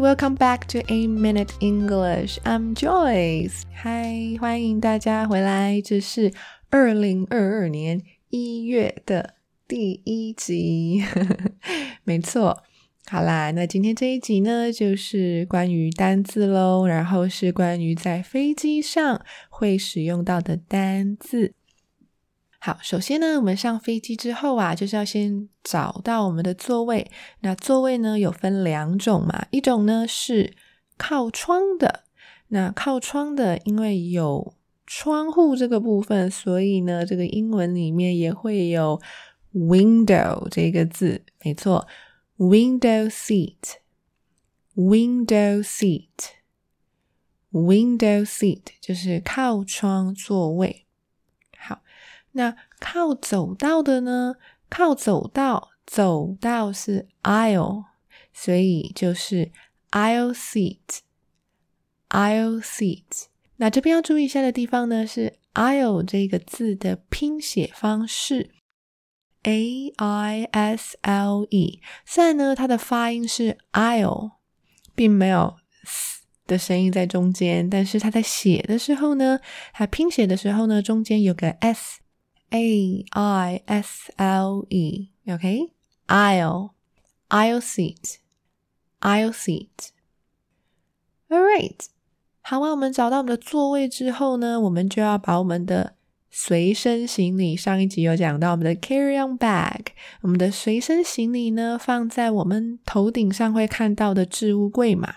Welcome back to A Minute English. I'm Joyce. Hi，欢迎大家回来。这是二零二二年一月的第一集，没错。好啦，那今天这一集呢，就是关于单字喽，然后是关于在飞机上会使用到的单字。好，首先呢，我们上飞机之后啊，就是要先找到我们的座位。那座位呢，有分两种嘛，一种呢是靠窗的。那靠窗的，因为有窗户这个部分，所以呢，这个英文里面也会有 window 这个字。没错，window seat，window seat，window seat 就是靠窗座位。那靠走道的呢？靠走道，走道是 aisle，所以就是 aisle seat，aisle seat。那这边要注意一下的地方呢，是 aisle 这个字的拼写方式，a i s l e。虽然呢，它的发音是 aisle，并没有 s 的声音在中间，但是它在写的时候呢，它拼写的时候呢，中间有个 s。A I S L E，okay？aisle，aisle seat，aisle seat。All right，好啊，我们找到我们的座位之后呢，我们就要把我们的随身行李，上一集有讲到我们的 carry-on bag，我们的随身行李呢，放在我们头顶上会看到的置物柜嘛。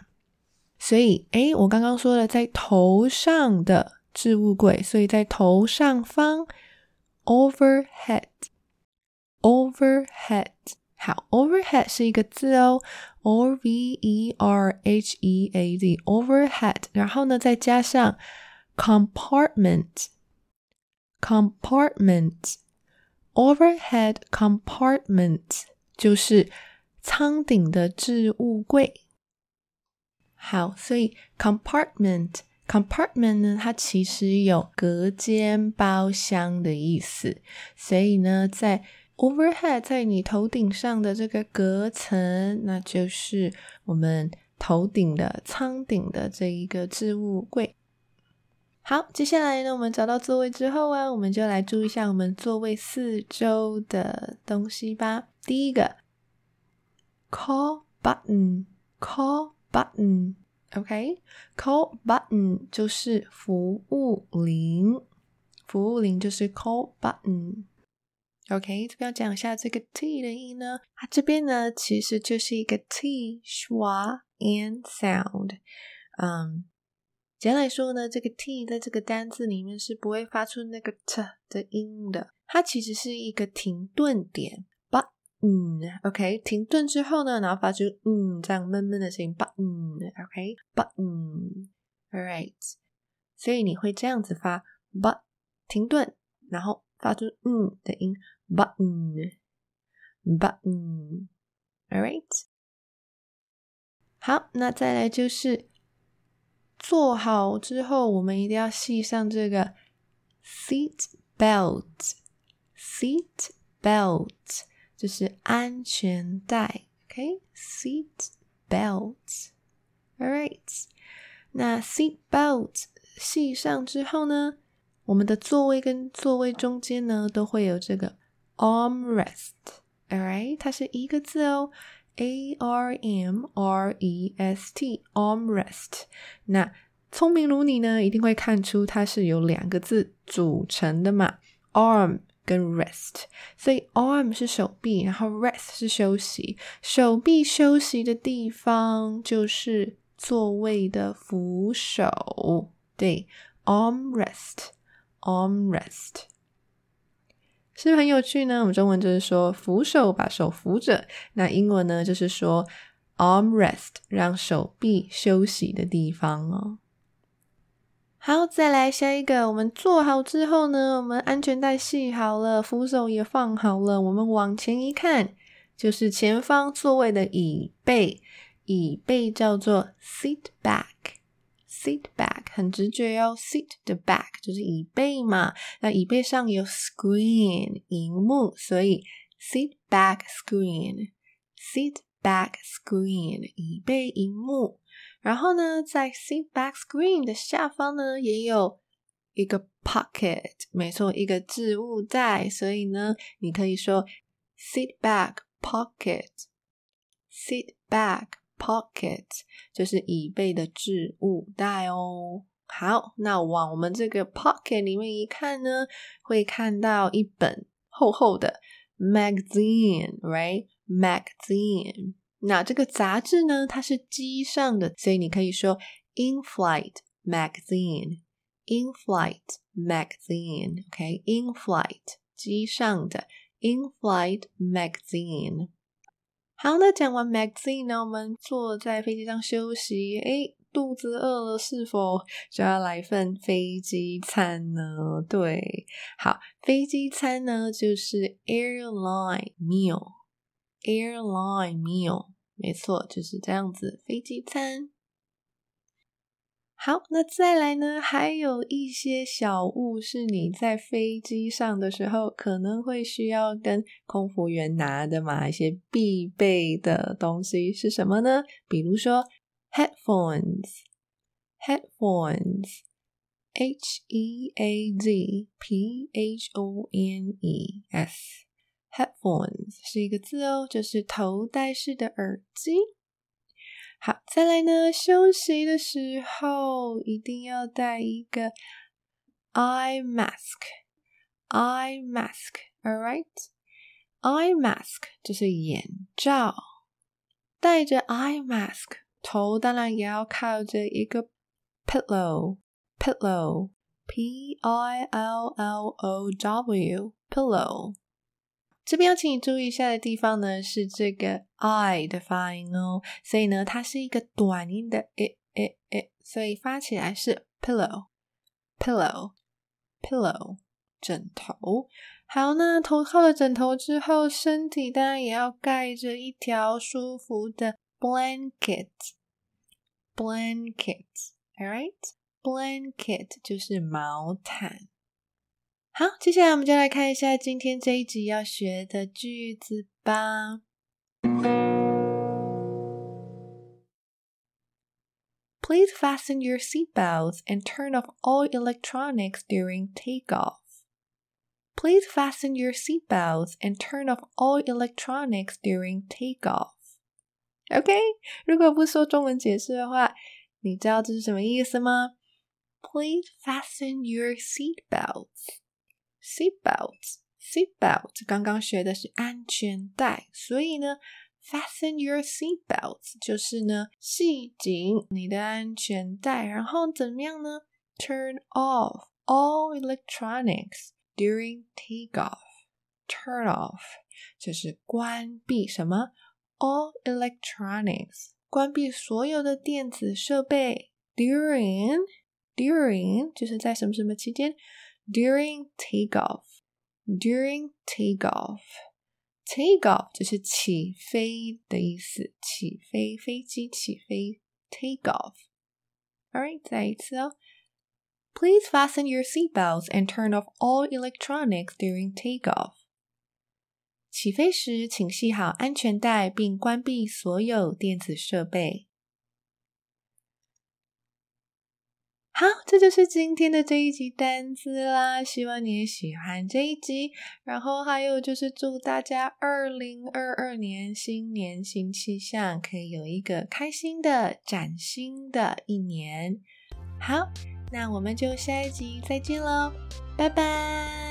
所以，诶，我刚刚说了在头上的置物柜，所以在头上方。Overhead, overhead，好，overhead 是一个字哦，O V E R H E A D, overhead，然后呢，再加上 compartment, compartment, overhead compartment 就是舱顶的置物柜。好，所以 compartment。Compartment 呢，它其实有隔间、包厢的意思，所以呢，在 overhead 在你头顶上的这个隔层，那就是我们头顶的舱顶的这一个置物柜。好，接下来呢，我们找到座位之后啊，我们就来注意一下我们座位四周的东西吧。第一个，call button，call button。OK，call、button 就是服务铃，服务铃就是 call button。OK，这边要讲一下这个 T 的音呢，它这边呢其实就是一个 T schwa and sound。嗯，简单来说呢，这个 T 在这个单字里面是不会发出那个 T 的音的，它其实是一个停顿点。嗯，OK，停顿之后呢，然后发出嗯这样闷闷的声音，button，OK，button，All right，所以你会这样子发 but 停顿，然后发出嗯的音，button，button，All right，好，那再来就是做好之后，我们一定要系上这个 seat belt，seat belt。就是安全带，OK，seat belt，All right。那 seat belt 系上之后呢，我们的座位跟座位中间呢都会有这个 armrest，All right，它是一个字哦，A R M R E S T，armrest。那聪明如你呢，一定会看出它是由两个字组成的嘛，arm。跟 rest，所以 arm 是手臂，然后 rest 是休息。手臂休息的地方就是座位的扶手，对，arm rest，arm rest，是不是很有趣呢？我们中文就是说扶手，把手扶着，那英文呢就是说 arm rest，让手臂休息的地方哦。好，再来下一个。我们做好之后呢，我们安全带系好了，扶手也放好了。我们往前一看，就是前方座位的椅背。椅背叫做 seat back，seat back 很直觉哟。seat 的 back 就是椅背嘛。那椅背上有 screen 萤幕，所以 seat back screen，seat back screen 椅背萤幕。然后呢，在 seat back screen 的下方呢，也有一个 pocket，没错，一个置物袋。所以呢，你可以说 seat back pocket，seat back pocket 就是椅背的置物袋哦。好，那往我们这个 pocket 里面一看呢，会看到一本厚厚的 magazine，right？magazine。那这个杂志呢，它是机上的，所以你可以说 in-flight magazine，in-flight magazine，OK，in-flight 机上的 in-flight magazine。好，那讲完 magazine 呢，我们坐在飞机上休息，诶，肚子饿了，是否就要来份飞机餐呢？对，好，飞机餐呢就是 airline meal，airline meal。没错，就是这样子，飞机餐。好，那再来呢？还有一些小物是你在飞机上的时候可能会需要跟空服员拿的嘛，一些必备的东西是什么呢？比如说 headphones，headphones，H E A D P H O N E S。Headphones 是一个字哦，就是头戴式的耳机。好，再来呢，休息的时候一定要戴一个 eye mask，eye mask，all right，eye mask 就是眼罩。戴着 eye mask，头当然也要靠着一个 pillow，pillow，P I L L O W，pillow。这边要请你注意一下的地方呢，是这个 I 的发音哦，所以呢，它是一个短音的诶诶诶，所以发起来是 pillow，pillow，pillow，枕头。好，那头靠了枕头之后，身体当然也要盖着一条舒服的 blanket，blanket，all right，blanket 就是毛毯。好，接下来我们就来看一下今天这一集要学的句子吧。Please fasten your seatbelts and turn off all electronics during takeoff. Please fasten your seatbelts and turn off all electronics during takeoff. OK，如果不说中文解释的话，你知道这是什么意思吗？Please fasten your seatbelts. Seat belts。seat belt 刚刚学的是安全带，所以呢，fasten your seat belts 就是呢，系紧你的安全带，然后怎么样呢？Turn off all electronics during takeoff. Turn off 就是关闭什么？All electronics 关闭所有的电子设备。During during 就是在什么什么期间 ？During takeoff, during takeoff, takeoff 就是起飞的意思，起飞，飞机起飞，takeoff。Alright，再一次哦。Please fasten your seatbelts and turn off all electronics during takeoff。起飞时，请系好安全带并关闭所有电子设备。 好，这就是今天的这一集单词啦。希望你也喜欢这一集。然后还有就是祝大家二零二二年新年新气象，可以有一个开心的、崭新的一年。好，那我们就下一集再见喽，拜拜。